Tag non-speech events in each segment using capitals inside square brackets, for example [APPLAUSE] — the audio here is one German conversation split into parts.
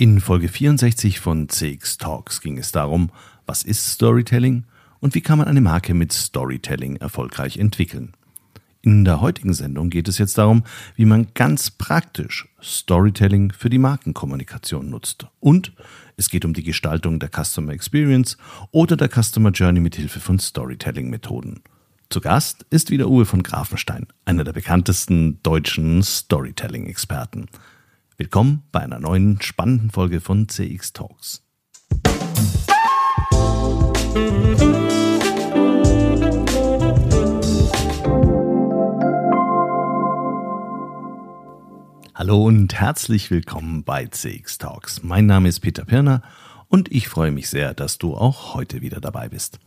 In Folge 64 von CX Talks ging es darum, was ist Storytelling und wie kann man eine Marke mit Storytelling erfolgreich entwickeln. In der heutigen Sendung geht es jetzt darum, wie man ganz praktisch Storytelling für die Markenkommunikation nutzt. Und es geht um die Gestaltung der Customer Experience oder der Customer Journey mit Hilfe von Storytelling-Methoden. Zu Gast ist wieder Uwe von Grafenstein, einer der bekanntesten deutschen Storytelling-Experten. Willkommen bei einer neuen spannenden Folge von CX Talks. Hallo und herzlich willkommen bei CX Talks. Mein Name ist Peter Pirner und ich freue mich sehr, dass du auch heute wieder dabei bist.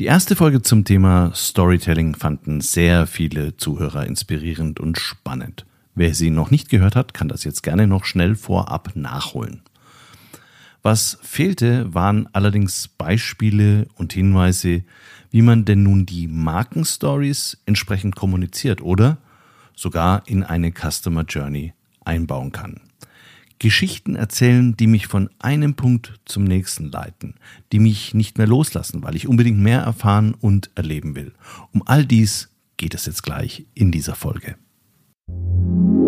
Die erste Folge zum Thema Storytelling fanden sehr viele Zuhörer inspirierend und spannend. Wer sie noch nicht gehört hat, kann das jetzt gerne noch schnell vorab nachholen. Was fehlte, waren allerdings Beispiele und Hinweise, wie man denn nun die Markenstories entsprechend kommuniziert oder sogar in eine Customer Journey einbauen kann. Geschichten erzählen, die mich von einem Punkt zum nächsten leiten, die mich nicht mehr loslassen, weil ich unbedingt mehr erfahren und erleben will. Um all dies geht es jetzt gleich in dieser Folge.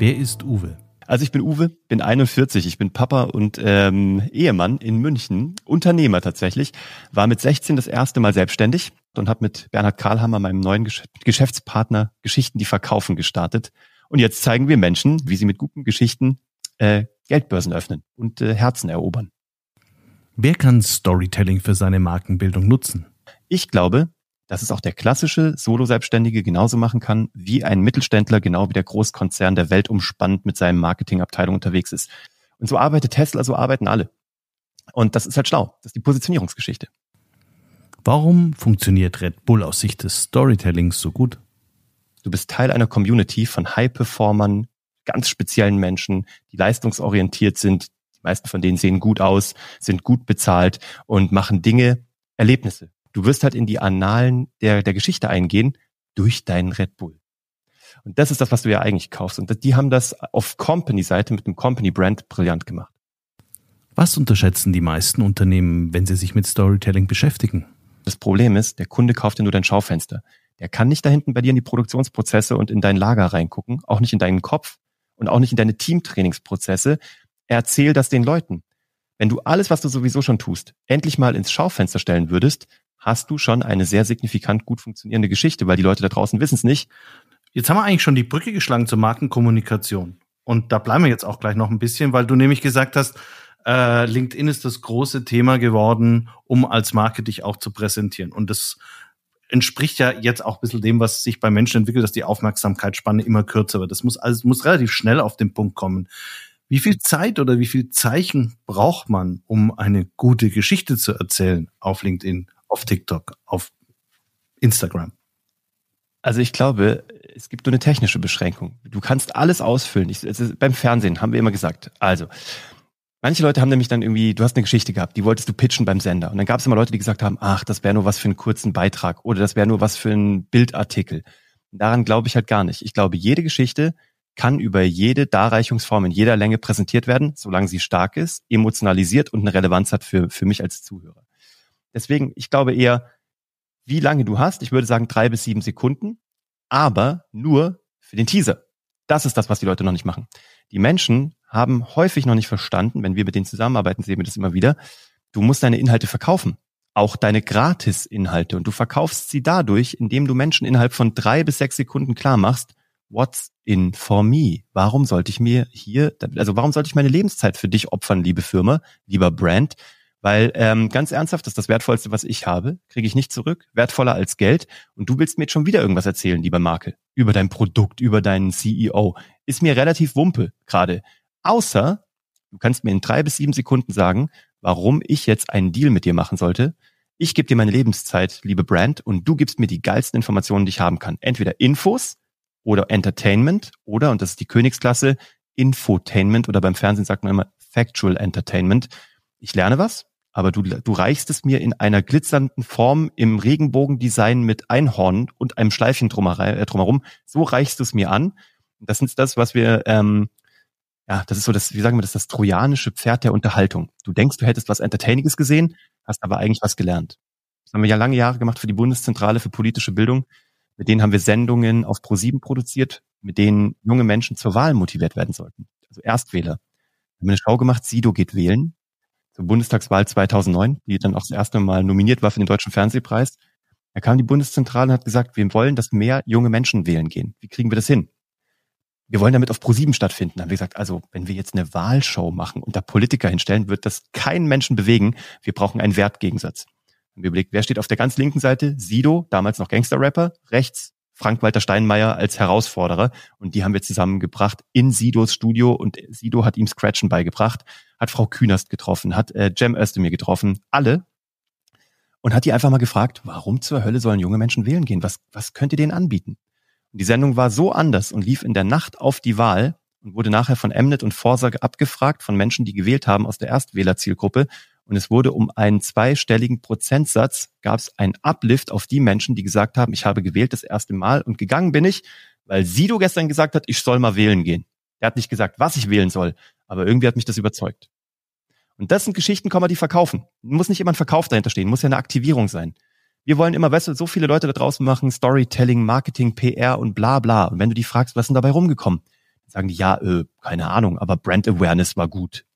Wer ist Uwe? Also ich bin Uwe, bin 41, ich bin Papa und ähm, Ehemann in München, Unternehmer tatsächlich, war mit 16 das erste Mal selbstständig und habe mit Bernhard Karlhammer, meinem neuen Geschäftspartner, Geschichten, die verkaufen gestartet. Und jetzt zeigen wir Menschen, wie sie mit guten Geschichten äh, Geldbörsen öffnen und äh, Herzen erobern. Wer kann Storytelling für seine Markenbildung nutzen? Ich glaube, dass es auch der klassische Solo-Selbstständige genauso machen kann, wie ein Mittelständler, genau wie der Großkonzern der Welt umspannt mit seinem Marketingabteilung unterwegs ist. Und so arbeitet Tesla, so arbeiten alle. Und das ist halt schlau. Das ist die Positionierungsgeschichte. Warum funktioniert Red Bull aus Sicht des Storytellings so gut? Du bist Teil einer Community von High-Performern, ganz speziellen Menschen, die leistungsorientiert sind. Die meisten von denen sehen gut aus, sind gut bezahlt und machen Dinge, Erlebnisse. Du wirst halt in die Annalen der, der Geschichte eingehen durch deinen Red Bull. Und das ist das, was du ja eigentlich kaufst. Und die haben das auf Company-Seite mit dem Company-Brand brillant gemacht. Was unterschätzen die meisten Unternehmen, wenn sie sich mit Storytelling beschäftigen? Das Problem ist, der Kunde kauft ja nur dein Schaufenster. Der kann nicht da hinten bei dir in die Produktionsprozesse und in dein Lager reingucken, auch nicht in deinen Kopf und auch nicht in deine Teamtrainingsprozesse. Erzähl das den Leuten. Wenn du alles, was du sowieso schon tust, endlich mal ins Schaufenster stellen würdest, hast du schon eine sehr signifikant gut funktionierende Geschichte, weil die Leute da draußen wissen es nicht. Jetzt haben wir eigentlich schon die Brücke geschlagen zur Markenkommunikation. Und da bleiben wir jetzt auch gleich noch ein bisschen, weil du nämlich gesagt hast, äh, LinkedIn ist das große Thema geworden, um als Marke dich auch zu präsentieren. Und das entspricht ja jetzt auch ein bisschen dem, was sich bei Menschen entwickelt, dass die Aufmerksamkeitsspanne immer kürzer wird. Das muss also muss relativ schnell auf den Punkt kommen. Wie viel Zeit oder wie viel Zeichen braucht man, um eine gute Geschichte zu erzählen auf LinkedIn, auf TikTok, auf Instagram? Also ich glaube, es gibt nur eine technische Beschränkung. Du kannst alles ausfüllen. Ich, also beim Fernsehen haben wir immer gesagt. Also, manche Leute haben nämlich dann irgendwie, du hast eine Geschichte gehabt, die wolltest du pitchen beim Sender. Und dann gab es immer Leute, die gesagt haben, ach, das wäre nur was für einen kurzen Beitrag oder das wäre nur was für einen Bildartikel. Daran glaube ich halt gar nicht. Ich glaube, jede Geschichte kann über jede Darreichungsform in jeder Länge präsentiert werden, solange sie stark ist, emotionalisiert und eine Relevanz hat für, für mich als Zuhörer. Deswegen, ich glaube eher, wie lange du hast. Ich würde sagen drei bis sieben Sekunden, aber nur für den Teaser. Das ist das, was die Leute noch nicht machen. Die Menschen haben häufig noch nicht verstanden, wenn wir mit denen zusammenarbeiten, sehen wir das immer wieder. Du musst deine Inhalte verkaufen. auch deine Gratis-Inhalte und du verkaufst sie dadurch, indem du Menschen innerhalb von drei bis sechs Sekunden klar machst, what's in for me? Warum sollte ich mir hier, also warum sollte ich meine Lebenszeit für dich opfern, liebe Firma, lieber Brand? Weil ähm, ganz ernsthaft, das ist das Wertvollste, was ich habe, kriege ich nicht zurück, wertvoller als Geld. Und du willst mir jetzt schon wieder irgendwas erzählen, lieber Marke, über dein Produkt, über deinen CEO. Ist mir relativ wumpe gerade. Außer, du kannst mir in drei bis sieben Sekunden sagen, warum ich jetzt einen Deal mit dir machen sollte. Ich gebe dir meine Lebenszeit, liebe Brand, und du gibst mir die geilsten Informationen, die ich haben kann. Entweder Infos oder Entertainment oder, und das ist die Königsklasse, Infotainment oder beim Fernsehen sagt man immer Factual Entertainment. Ich lerne was, aber du, du reichst es mir in einer glitzernden Form im Regenbogendesign mit Einhorn und einem Schleifchen äh, drumherum. So reichst du es mir an. Das ist das, was wir, ähm, ja, das ist so das, wie sagen wir das, das trojanische Pferd der Unterhaltung. Du denkst, du hättest was Entertainiges gesehen, hast aber eigentlich was gelernt. Das haben wir ja lange Jahre gemacht für die Bundeszentrale für politische Bildung. Mit denen haben wir Sendungen auf Pro7 produziert, mit denen junge Menschen zur Wahl motiviert werden sollten. Also Erstwähler. Wir haben eine Show gemacht, Sido geht wählen, zur Bundestagswahl 2009, die dann auch das erste Mal nominiert war für den Deutschen Fernsehpreis. Da kam die Bundeszentrale und hat gesagt, wir wollen, dass mehr junge Menschen wählen gehen. Wie kriegen wir das hin? Wir wollen damit auf Pro7 stattfinden. Da haben wir gesagt, also wenn wir jetzt eine Wahlshow machen und da Politiker hinstellen, wird das keinen Menschen bewegen. Wir brauchen einen Wertgegensatz haben wir überlegt, wer steht auf der ganz linken Seite? Sido, damals noch Gangster-Rapper, rechts Frank-Walter Steinmeier als Herausforderer und die haben wir zusammengebracht in Sidos Studio und Sido hat ihm Scratchen beigebracht, hat Frau Künast getroffen, hat äh, Cem Özdemir getroffen, alle und hat die einfach mal gefragt, warum zur Hölle sollen junge Menschen wählen gehen? Was, was könnt ihr denen anbieten? Und die Sendung war so anders und lief in der Nacht auf die Wahl und wurde nachher von Emnet und Vorsage abgefragt von Menschen, die gewählt haben aus der Erstwählerzielgruppe und es wurde um einen zweistelligen Prozentsatz, gab es einen Uplift auf die Menschen, die gesagt haben, ich habe gewählt das erste Mal und gegangen bin ich, weil Sido gestern gesagt hat, ich soll mal wählen gehen. Er hat nicht gesagt, was ich wählen soll, aber irgendwie hat mich das überzeugt. Und das sind Geschichten, kann man die verkaufen. Muss nicht immer ein Verkauf dahinter stehen, muss ja eine Aktivierung sein. Wir wollen immer, weißt du, so viele Leute da draußen machen, Storytelling, Marketing, PR und bla bla. Und wenn du die fragst, was ist denn dabei rumgekommen? Sagen die, ja, äh, keine Ahnung, aber Brand Awareness war gut.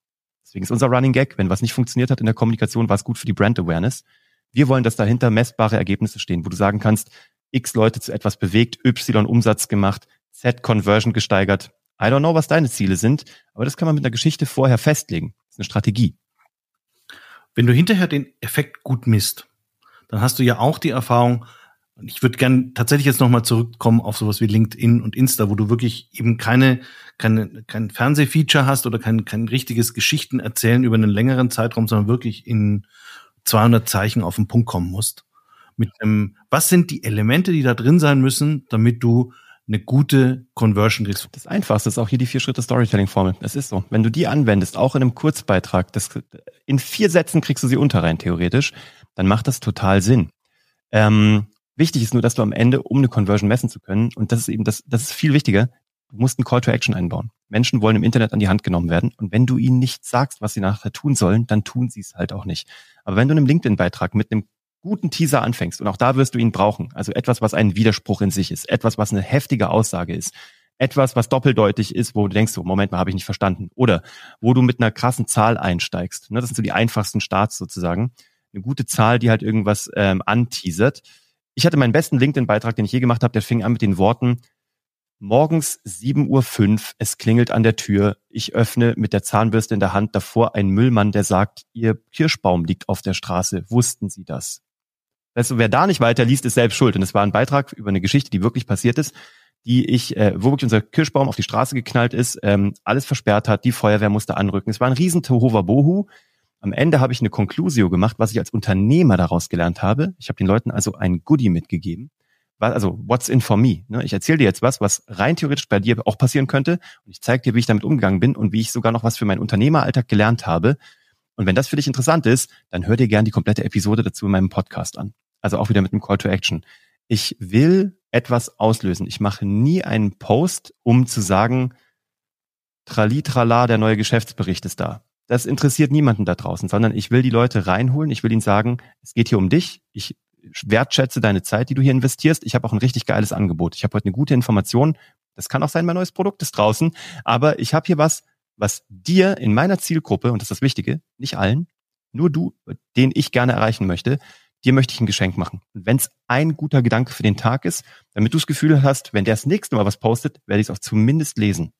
Deswegen ist unser Running Gag, wenn was nicht funktioniert hat in der Kommunikation, war es gut für die Brand Awareness. Wir wollen, dass dahinter messbare Ergebnisse stehen, wo du sagen kannst, X Leute zu etwas bewegt, Y Umsatz gemacht, Z Conversion gesteigert. I don't know, was deine Ziele sind, aber das kann man mit einer Geschichte vorher festlegen. Das ist eine Strategie. Wenn du hinterher den Effekt gut misst, dann hast du ja auch die Erfahrung, und ich würde gern tatsächlich jetzt nochmal zurückkommen auf sowas wie LinkedIn und Insta, wo du wirklich eben keine, keine, kein Fernsehfeature hast oder kein, kein richtiges Geschichten erzählen über einen längeren Zeitraum, sondern wirklich in 200 Zeichen auf den Punkt kommen musst. Mit einem, was sind die Elemente, die da drin sein müssen, damit du eine gute Conversion kriegst. Das Einfachste ist auch hier die vier Schritte Storytelling-Formel. Es ist so. Wenn du die anwendest, auch in einem Kurzbeitrag, das, in vier Sätzen kriegst du sie unter rein, theoretisch, dann macht das total Sinn. Ähm, Wichtig ist nur, dass du am Ende, um eine Conversion messen zu können, und das ist eben das, das ist viel wichtiger, du musst einen Call to Action einbauen. Menschen wollen im Internet an die Hand genommen werden. Und wenn du ihnen nicht sagst, was sie nachher tun sollen, dann tun sie es halt auch nicht. Aber wenn du einen LinkedIn-Beitrag mit einem guten Teaser anfängst, und auch da wirst du ihn brauchen, also etwas, was ein Widerspruch in sich ist, etwas, was eine heftige Aussage ist, etwas, was doppeldeutig ist, wo du denkst, so, Moment mal, habe ich nicht verstanden. Oder wo du mit einer krassen Zahl einsteigst. Ne, das sind so die einfachsten Starts sozusagen. Eine gute Zahl, die halt irgendwas ähm, anteasert ich hatte meinen besten LinkedIn-Beitrag, den ich je gemacht habe, der fing an mit den Worten, morgens 7.05 Uhr, es klingelt an der Tür, ich öffne mit der Zahnbürste in der Hand davor ein Müllmann, der sagt, Ihr Kirschbaum liegt auf der Straße, wussten Sie das? Also wer da nicht weiter liest, ist selbst schuld. Und es war ein Beitrag über eine Geschichte, die wirklich passiert ist, die ich, äh, wo wirklich unser Kirschbaum auf die Straße geknallt ist, ähm, alles versperrt hat, die Feuerwehr musste anrücken. Es war ein riesen Bohu. Am Ende habe ich eine Conclusio gemacht, was ich als Unternehmer daraus gelernt habe. Ich habe den Leuten also ein Goodie mitgegeben. Also, what's in for me? Ne? Ich erzähle dir jetzt was, was rein theoretisch bei dir auch passieren könnte. Und ich zeige dir, wie ich damit umgegangen bin und wie ich sogar noch was für meinen Unternehmeralltag gelernt habe. Und wenn das für dich interessant ist, dann hör dir gern die komplette Episode dazu in meinem Podcast an. Also auch wieder mit einem Call to Action. Ich will etwas auslösen. Ich mache nie einen Post, um zu sagen, trali trala, der neue Geschäftsbericht ist da das interessiert niemanden da draußen, sondern ich will die Leute reinholen. Ich will ihnen sagen, es geht hier um dich. Ich wertschätze deine Zeit, die du hier investierst. Ich habe auch ein richtig geiles Angebot. Ich habe heute eine gute Information. Das kann auch sein, mein neues Produkt ist draußen. Aber ich habe hier was, was dir in meiner Zielgruppe, und das ist das Wichtige, nicht allen, nur du, den ich gerne erreichen möchte, dir möchte ich ein Geschenk machen. Und wenn es ein guter Gedanke für den Tag ist, damit du das Gefühl hast, wenn der das nächste Mal was postet, werde ich es auch zumindest lesen.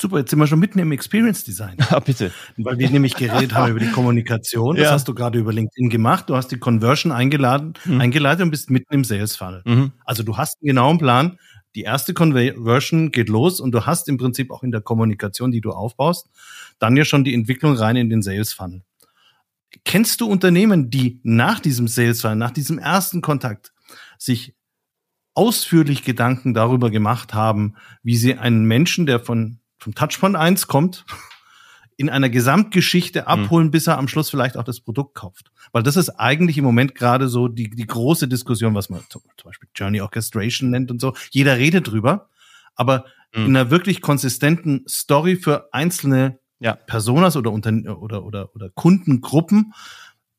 Super, jetzt sind wir schon mitten im Experience Design. [LAUGHS] Ah, bitte. Weil wir nämlich geredet haben [LAUGHS] über die Kommunikation. Das Ja. hast du gerade über LinkedIn gemacht. Du hast die Conversion eingeladen, Mhm. eingeleitet und bist mitten im Sales Funnel. Mhm. Also du hast einen genauen Plan. Die erste Conversion geht los und du hast im Prinzip auch in der Kommunikation, die du aufbaust, dann ja schon die Entwicklung rein in den Sales Funnel. Kennst du Unternehmen, die nach diesem Sales Funnel, nach diesem ersten Kontakt sich ausführlich Gedanken darüber gemacht haben, wie sie einen Menschen, der von vom Touchpoint 1 kommt, in einer Gesamtgeschichte abholen, bis er am Schluss vielleicht auch das Produkt kauft. Weil das ist eigentlich im Moment gerade so die, die große Diskussion, was man zum zum Beispiel Journey Orchestration nennt und so. Jeder redet drüber, aber Mhm. in einer wirklich konsistenten Story für einzelne Ja. Personas oder, Unter oder, oder, oder Kundengruppen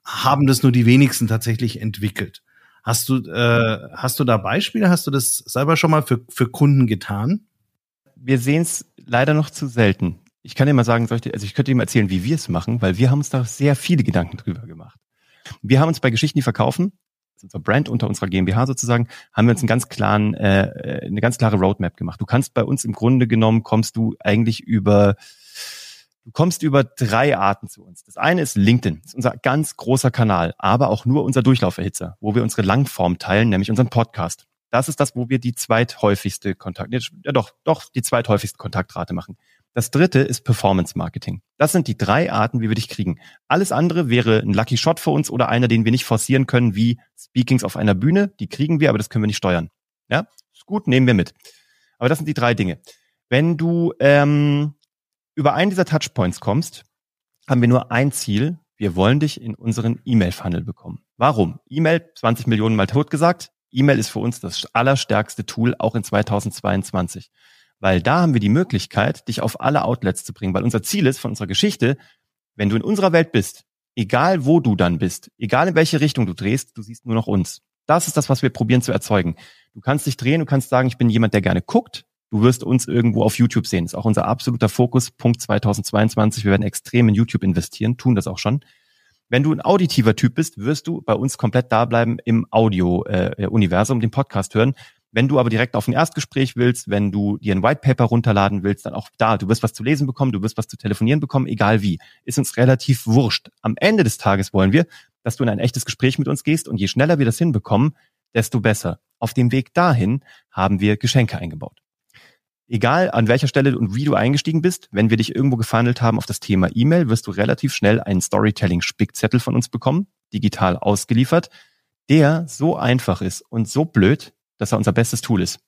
haben das nur die wenigsten tatsächlich entwickelt. Hast du, äh, hast du da Beispiele? Hast du das selber schon mal für, für Kunden getan? Wir sehen es leider noch zu selten. Ich kann dir mal sagen, ich also ich könnte dir mal erzählen, wie wir es machen, weil wir haben uns da sehr viele Gedanken drüber gemacht. Wir haben uns bei Geschichten, die verkaufen, unser Brand unter unserer GmbH sozusagen, haben wir uns einen ganz klaren, äh, eine ganz klare Roadmap gemacht. Du kannst bei uns im Grunde genommen kommst du eigentlich über Du kommst über drei Arten zu uns. Das eine ist LinkedIn. Das ist unser ganz großer Kanal, aber auch nur unser Durchlauferhitzer, wo wir unsere Langform teilen, nämlich unseren Podcast. Das ist das, wo wir die zweithäufigste Kontakt, ja doch, doch die zweithäufigste Kontaktrate machen. Das dritte ist Performance Marketing. Das sind die drei Arten, wie wir dich kriegen. Alles andere wäre ein Lucky Shot für uns oder einer, den wir nicht forcieren können, wie Speakings auf einer Bühne. Die kriegen wir, aber das können wir nicht steuern. Ja, ist gut, nehmen wir mit. Aber das sind die drei Dinge. Wenn du ähm, über einen dieser Touchpoints kommst, haben wir nur ein Ziel. Wir wollen dich in unseren E-Mail-Funnel bekommen. Warum? E-Mail, 20 Millionen Mal tot gesagt. E-Mail ist für uns das allerstärkste Tool, auch in 2022. Weil da haben wir die Möglichkeit, dich auf alle Outlets zu bringen. Weil unser Ziel ist von unserer Geschichte, wenn du in unserer Welt bist, egal wo du dann bist, egal in welche Richtung du drehst, du siehst nur noch uns. Das ist das, was wir probieren zu erzeugen. Du kannst dich drehen, du kannst sagen, ich bin jemand, der gerne guckt. Du wirst uns irgendwo auf YouTube sehen. Das ist auch unser absoluter Fokus, Punkt 2022. Wir werden extrem in YouTube investieren, tun das auch schon. Wenn du ein auditiver Typ bist, wirst du bei uns komplett da bleiben im Audio-Universum, den Podcast hören. Wenn du aber direkt auf ein Erstgespräch willst, wenn du dir ein White Paper runterladen willst, dann auch da. Du wirst was zu lesen bekommen, du wirst was zu telefonieren bekommen, egal wie. Ist uns relativ wurscht. Am Ende des Tages wollen wir, dass du in ein echtes Gespräch mit uns gehst und je schneller wir das hinbekommen, desto besser. Auf dem Weg dahin haben wir Geschenke eingebaut. Egal an welcher Stelle und wie du eingestiegen bist, wenn wir dich irgendwo gefunnelt haben auf das Thema E-Mail, wirst du relativ schnell einen Storytelling-Spickzettel von uns bekommen, digital ausgeliefert, der so einfach ist und so blöd, dass er unser bestes Tool ist.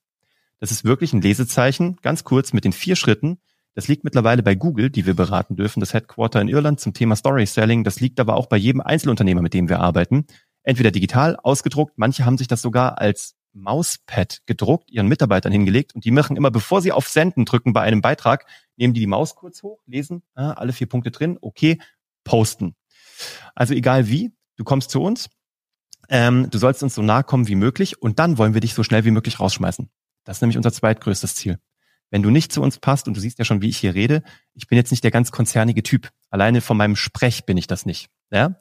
Das ist wirklich ein Lesezeichen, ganz kurz mit den vier Schritten. Das liegt mittlerweile bei Google, die wir beraten dürfen, das Headquarter in Irland zum Thema Story Selling. Das liegt aber auch bei jedem Einzelunternehmer, mit dem wir arbeiten. Entweder digital ausgedruckt, manche haben sich das sogar als Mauspad gedruckt, ihren Mitarbeitern hingelegt und die machen immer, bevor sie auf Senden drücken bei einem Beitrag, nehmen die die Maus kurz hoch, lesen, ah, alle vier Punkte drin, okay, posten. Also egal wie, du kommst zu uns, ähm, du sollst uns so nahe kommen wie möglich und dann wollen wir dich so schnell wie möglich rausschmeißen. Das ist nämlich unser zweitgrößtes Ziel. Wenn du nicht zu uns passt und du siehst ja schon, wie ich hier rede, ich bin jetzt nicht der ganz konzernige Typ. Alleine von meinem Sprech bin ich das nicht. Ja?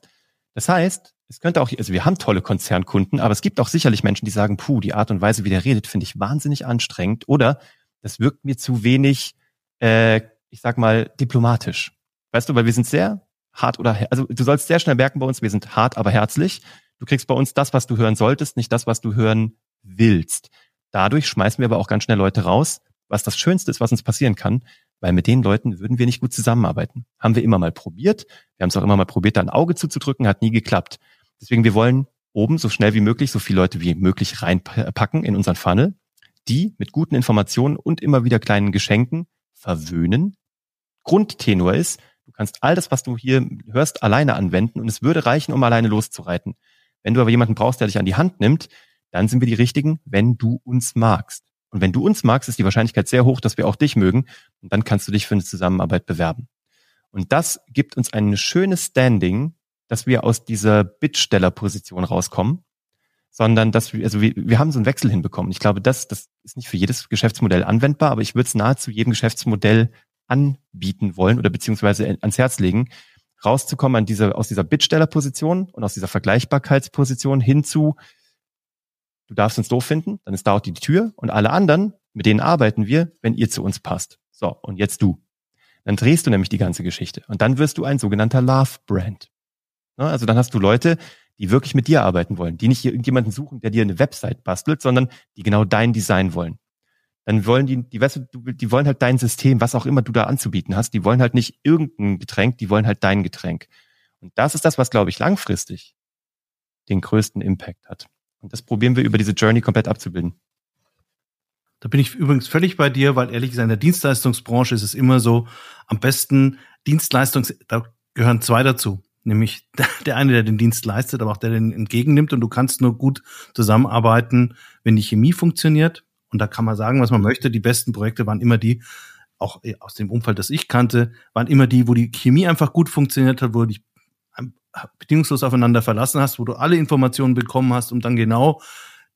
Das heißt, es könnte auch, also wir haben tolle Konzernkunden, aber es gibt auch sicherlich Menschen, die sagen, puh, die Art und Weise, wie der redet, finde ich wahnsinnig anstrengend oder das wirkt mir zu wenig, äh, ich sag mal, diplomatisch. Weißt du, weil wir sind sehr hart oder, also du sollst sehr schnell merken bei uns, wir sind hart, aber herzlich. Du kriegst bei uns das, was du hören solltest, nicht das, was du hören willst. Dadurch schmeißen wir aber auch ganz schnell Leute raus, was das Schönste ist, was uns passieren kann, weil mit den Leuten würden wir nicht gut zusammenarbeiten. Haben wir immer mal probiert. Wir haben es auch immer mal probiert, da ein Auge zuzudrücken, hat nie geklappt. Deswegen, wir wollen oben so schnell wie möglich so viele Leute wie möglich reinpacken in unseren Funnel, die mit guten Informationen und immer wieder kleinen Geschenken verwöhnen. Grundtenor ist, du kannst all das, was du hier hörst, alleine anwenden und es würde reichen, um alleine loszureiten. Wenn du aber jemanden brauchst, der dich an die Hand nimmt, dann sind wir die Richtigen, wenn du uns magst. Und wenn du uns magst, ist die Wahrscheinlichkeit sehr hoch, dass wir auch dich mögen. Und dann kannst du dich für eine Zusammenarbeit bewerben. Und das gibt uns ein schönes Standing, dass wir aus dieser Bittstellerposition rauskommen, sondern dass wir, also wir, wir haben so einen Wechsel hinbekommen. Ich glaube, das, das ist nicht für jedes Geschäftsmodell anwendbar, aber ich würde es nahezu jedem Geschäftsmodell anbieten wollen oder beziehungsweise ans Herz legen, rauszukommen an diese, aus dieser Bittstellerposition und aus dieser Vergleichbarkeitsposition hinzu, du darfst uns doof finden, dann ist da auch die Tür und alle anderen, mit denen arbeiten wir, wenn ihr zu uns passt. So, und jetzt du. Dann drehst du nämlich die ganze Geschichte und dann wirst du ein sogenannter Love Brand. Ne, also dann hast du Leute, die wirklich mit dir arbeiten wollen, die nicht irgendjemanden suchen, der dir eine Website bastelt, sondern die genau dein Design wollen. Dann wollen die, die, weißt du, die wollen halt dein System, was auch immer du da anzubieten hast, die wollen halt nicht irgendein Getränk, die wollen halt dein Getränk. Und das ist das, was, glaube ich, langfristig den größten Impact hat. Und das probieren wir über diese Journey komplett abzubilden. Da bin ich übrigens völlig bei dir, weil ehrlich gesagt in der Dienstleistungsbranche ist es immer so, am besten Dienstleistungs, da gehören zwei dazu. Nämlich [LAUGHS] der eine, der den Dienst leistet, aber auch der den entgegennimmt. Und du kannst nur gut zusammenarbeiten, wenn die Chemie funktioniert. Und da kann man sagen, was man möchte. Die besten Projekte waren immer die, auch aus dem Umfeld, das ich kannte, waren immer die, wo die Chemie einfach gut funktioniert hat, wo du dich bedingungslos aufeinander verlassen hast, wo du alle Informationen bekommen hast, um dann genau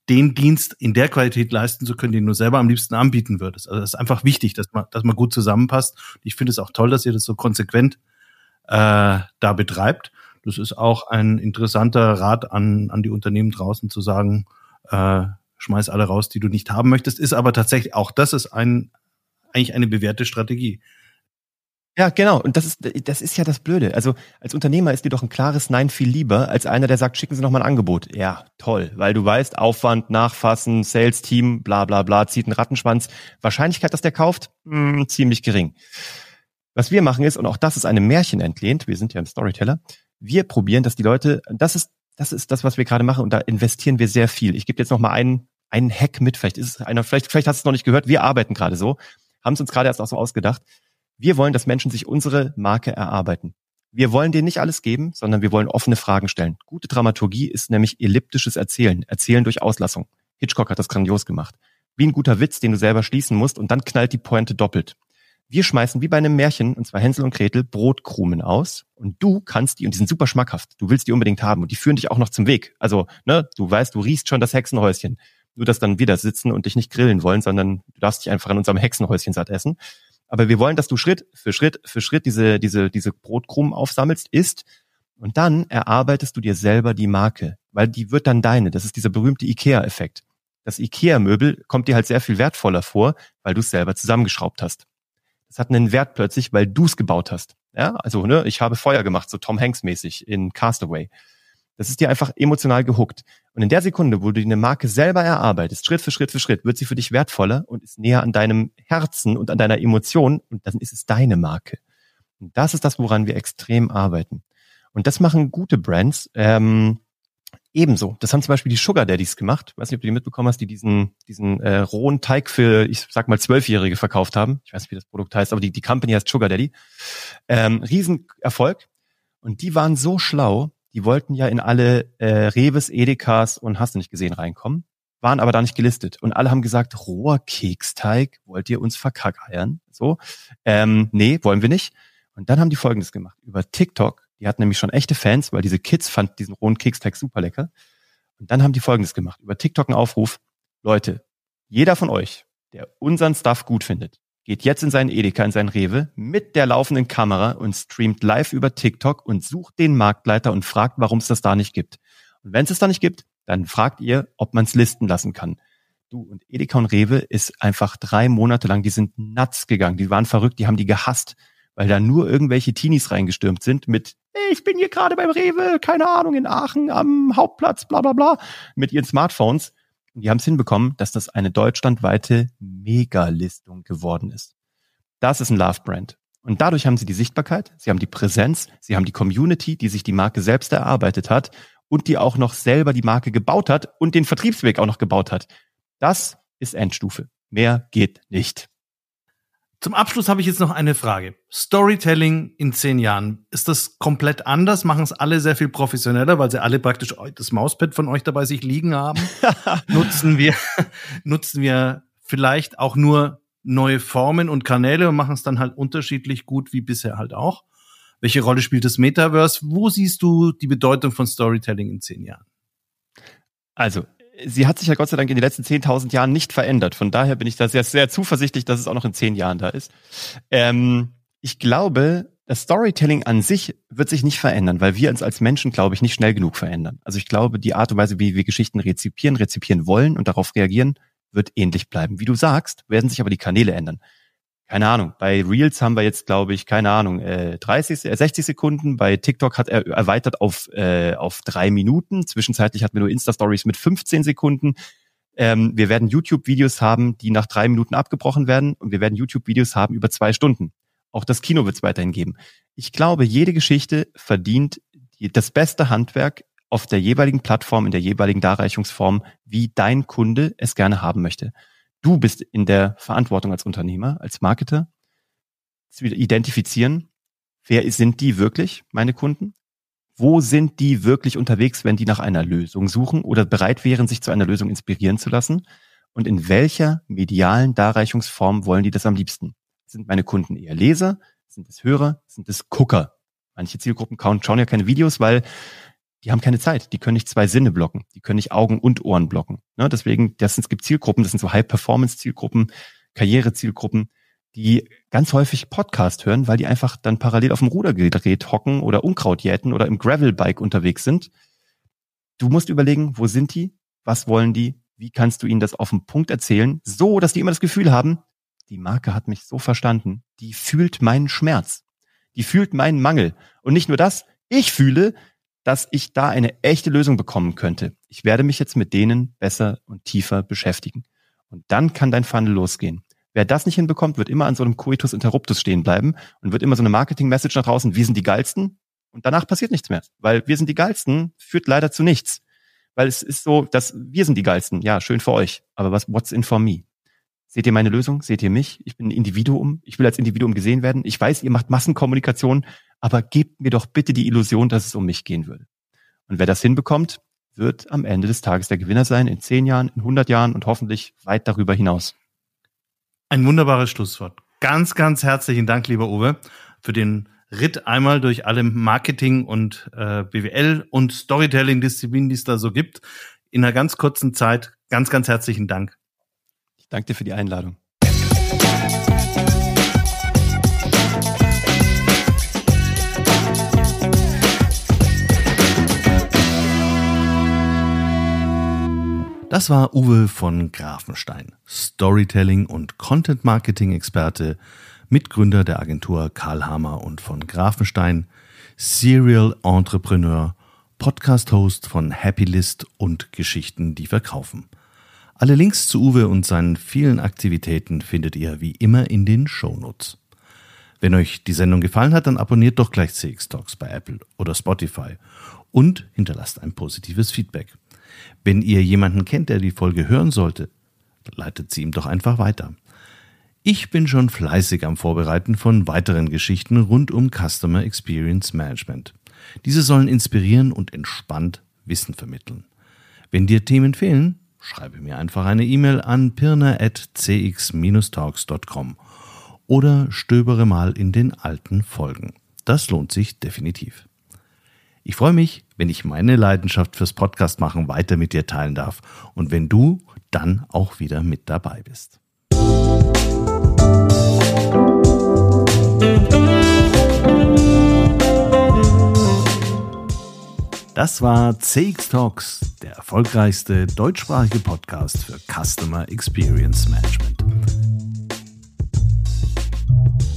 den Dienst in der Qualität leisten zu können, den du selber am liebsten anbieten würdest. Also das ist einfach wichtig, dass man, dass man gut zusammenpasst. Ich finde es auch toll, dass ihr das so konsequent äh, da betreibt. Das ist auch ein interessanter Rat an, an die Unternehmen draußen zu sagen, äh, schmeiß alle raus, die du nicht haben möchtest, ist aber tatsächlich auch das ist ein, eigentlich eine bewährte Strategie. Ja, genau. Und das ist, das ist ja das Blöde. Also als Unternehmer ist dir doch ein klares Nein viel lieber als einer, der sagt, schicken Sie noch mal ein Angebot. Ja, toll, weil du weißt, Aufwand, Nachfassen, Sales-Team, bla bla bla, zieht einen Rattenschwanz. Wahrscheinlichkeit, dass der kauft, mh, hm, ziemlich gering. Was wir machen ist, und auch das ist einem Märchen entlehnt, wir sind ja im Storyteller, wir probieren, dass die Leute, das ist, das ist das, was wir gerade machen, und da investieren wir sehr viel. Ich gebe jetzt noch mal einen, einen Hack mit, vielleicht ist es einer, vielleicht, vielleicht hast du es noch nicht gehört, wir arbeiten gerade so, haben es uns gerade erst auch so ausgedacht. Wir wollen, dass Menschen sich unsere Marke erarbeiten. Wir wollen denen nicht alles geben, sondern wir wollen offene Fragen stellen. Gute Dramaturgie ist nämlich elliptisches Erzählen, Erzählen durch Auslassung. Hitchcock hat das grandios gemacht. Wie ein guter Witz, den du selber schließen musst und dann knallt die Pointe doppelt. Wir schmeißen wie bei einem Märchen, und zwar Hänsel und Gretel, Brotkrumen aus und du kannst die, und die sind super schmackhaft, du willst die unbedingt haben und die führen dich auch noch zum Weg. Also, ne, du weißt, du riechst schon das Hexenhäuschen. Nur dass dann wieder sitzen und dich nicht grillen wollen, sondern du darfst dich einfach an unserem Hexenhäuschen satt essen. Aber wir wollen, dass du Schritt für Schritt für Schritt diese, diese, diese Brotkrumen aufsammelst, isst und dann erarbeitest du dir selber die Marke, weil die wird dann deine. Das ist dieser berühmte IKEA-Effekt. Das IKEA-Möbel kommt dir halt sehr viel wertvoller vor, weil du es selber zusammengeschraubt hast. Das hat einen Wert plötzlich, weil du es gebaut hast. Ja, also ne, ich habe Feuer gemacht, so Tom Hanks mäßig in Castaway. Das ist dir einfach emotional gehuckt. Und in der Sekunde, wo du eine Marke selber erarbeitest, Schritt für Schritt für Schritt, wird sie für dich wertvoller und ist näher an deinem Herzen und an deiner Emotion und dann ist es deine Marke. Und das ist das, woran wir extrem arbeiten. Und das machen gute Brands ähm, ebenso. Das haben zum Beispiel die Sugar Daddies gemacht. Ich weiß nicht, ob du die mitbekommen hast, die diesen, diesen äh, rohen Teig für, ich sag mal, Zwölfjährige verkauft haben. Ich weiß nicht, wie das Produkt heißt, aber die, die Company heißt Sugar Daddy. Ähm, Riesenerfolg. Und die waren so schlau, die wollten ja in alle äh, Reves, Edekas und hast du nicht gesehen reinkommen, waren aber da nicht gelistet. Und alle haben gesagt, roher Keksteig, wollt ihr uns verkackeiern? So, ähm, nee, wollen wir nicht. Und dann haben die Folgendes gemacht. Über TikTok, die hatten nämlich schon echte Fans, weil diese Kids fanden diesen rohen Keksteig super lecker. Und dann haben die Folgendes gemacht. Über TikTok einen Aufruf. Leute, jeder von euch, der unseren Stuff gut findet, geht jetzt in seinen Edeka, in seinen Rewe mit der laufenden Kamera und streamt live über TikTok und sucht den Marktleiter und fragt, warum es das da nicht gibt. Und wenn es es da nicht gibt, dann fragt ihr, ob man es listen lassen kann. Du und Edeka und Rewe ist einfach drei Monate lang, die sind nuts gegangen, die waren verrückt, die haben die gehasst, weil da nur irgendwelche Teenies reingestürmt sind mit, ich bin hier gerade beim Rewe, keine Ahnung, in Aachen am Hauptplatz, bla bla bla, mit ihren Smartphones und die haben es hinbekommen, dass das eine deutschlandweite Megalistung geworden ist. Das ist ein Love-Brand. Und dadurch haben sie die Sichtbarkeit, sie haben die Präsenz, sie haben die Community, die sich die Marke selbst erarbeitet hat und die auch noch selber die Marke gebaut hat und den Vertriebsweg auch noch gebaut hat. Das ist Endstufe. Mehr geht nicht. Zum Abschluss habe ich jetzt noch eine Frage. Storytelling in zehn Jahren. Ist das komplett anders? Machen es alle sehr viel professioneller, weil sie alle praktisch das Mauspad von euch dabei sich liegen haben? [LAUGHS] nutzen wir, [LAUGHS] nutzen wir vielleicht auch nur neue Formen und Kanäle und machen es dann halt unterschiedlich gut wie bisher halt auch? Welche Rolle spielt das Metaverse? Wo siehst du die Bedeutung von Storytelling in zehn Jahren? Also, sie hat sich ja Gott sei Dank in den letzten 10.000 Jahren nicht verändert. Von daher bin ich da sehr, sehr zuversichtlich, dass es auch noch in zehn Jahren da ist. Ähm, ich glaube, das Storytelling an sich wird sich nicht verändern, weil wir uns als Menschen, glaube ich, nicht schnell genug verändern. Also ich glaube, die Art und Weise, wie wir Geschichten rezipieren, rezipieren wollen und darauf reagieren, wird ähnlich bleiben. Wie du sagst, werden sich aber die Kanäle ändern. Keine Ahnung, bei Reels haben wir jetzt, glaube ich, keine Ahnung, äh, 30, äh, 60 Sekunden. Bei TikTok hat er erweitert auf, äh, auf drei Minuten. Zwischenzeitlich hatten wir nur Insta-Stories mit 15 Sekunden. Ähm, wir werden YouTube-Videos haben, die nach drei Minuten abgebrochen werden und wir werden YouTube-Videos haben über zwei Stunden. Auch das Kino wird es weiterhin geben. Ich glaube, jede Geschichte verdient die, das beste Handwerk auf der jeweiligen Plattform, in der jeweiligen Darreichungsform, wie dein Kunde es gerne haben möchte. Du bist in der Verantwortung als Unternehmer, als Marketer, zu identifizieren, wer sind die wirklich, meine Kunden? Wo sind die wirklich unterwegs, wenn die nach einer Lösung suchen oder bereit wären, sich zu einer Lösung inspirieren zu lassen? Und in welcher medialen Darreichungsform wollen die das am liebsten? Sind meine Kunden eher Leser? Sind es Hörer? Sind es Gucker? Manche Zielgruppen schauen ja keine Videos, weil die haben keine Zeit. Die können nicht zwei Sinne blocken. Die können nicht Augen und Ohren blocken. Ne? Deswegen, das sind, es gibt Zielgruppen, das sind so High-Performance-Zielgruppen, Karriere-Zielgruppen, die ganz häufig Podcast hören, weil die einfach dann parallel auf dem Rudergerät hocken oder Unkraut jäten oder im Gravelbike unterwegs sind. Du musst überlegen, wo sind die? Was wollen die? Wie kannst du ihnen das auf den Punkt erzählen? So, dass die immer das Gefühl haben, die Marke hat mich so verstanden, die fühlt meinen Schmerz, die fühlt meinen Mangel. Und nicht nur das, ich fühle, dass ich da eine echte Lösung bekommen könnte. Ich werde mich jetzt mit denen besser und tiefer beschäftigen. Und dann kann dein Funnel losgehen. Wer das nicht hinbekommt, wird immer an so einem Coitus Interruptus stehen bleiben und wird immer so eine Marketing-Message nach draußen, wir sind die Geilsten. Und danach passiert nichts mehr. Weil wir sind die Geilsten führt leider zu nichts. Weil es ist so, dass wir sind die Geilsten. Ja, schön für euch. Aber was, what's in for me? Seht ihr meine Lösung? Seht ihr mich? Ich bin ein Individuum. Ich will als Individuum gesehen werden. Ich weiß, ihr macht Massenkommunikation, aber gebt mir doch bitte die Illusion, dass es um mich gehen würde. Und wer das hinbekommt, wird am Ende des Tages der Gewinner sein, in zehn Jahren, in 100 Jahren und hoffentlich weit darüber hinaus. Ein wunderbares Schlusswort. Ganz, ganz herzlichen Dank, lieber Uwe, für den Ritt einmal durch alle Marketing und äh, BWL und Storytelling-Disziplinen, die es da so gibt, in einer ganz kurzen Zeit. Ganz, ganz herzlichen Dank. Ich danke dir für die Einladung. Das war Uwe von Grafenstein, Storytelling und Content Marketing Experte, Mitgründer der Agentur Karl Hammer und von Grafenstein, Serial Entrepreneur, Podcast Host von Happy List und Geschichten, die verkaufen. Alle Links zu Uwe und seinen vielen Aktivitäten findet ihr wie immer in den Shownotes. Wenn euch die Sendung gefallen hat, dann abonniert doch gleich CX Talks bei Apple oder Spotify und hinterlasst ein positives Feedback. Wenn ihr jemanden kennt, der die Folge hören sollte, leitet sie ihm doch einfach weiter. Ich bin schon fleißig am Vorbereiten von weiteren Geschichten rund um Customer Experience Management. Diese sollen inspirieren und entspannt Wissen vermitteln. Wenn dir Themen fehlen, schreibe mir einfach eine E-Mail an pirna.cx-talks.com oder stöbere mal in den alten Folgen. Das lohnt sich definitiv. Ich freue mich, wenn ich meine Leidenschaft fürs Podcast machen weiter mit dir teilen darf und wenn du dann auch wieder mit dabei bist. Das war CX Talks, der erfolgreichste deutschsprachige Podcast für Customer Experience Management.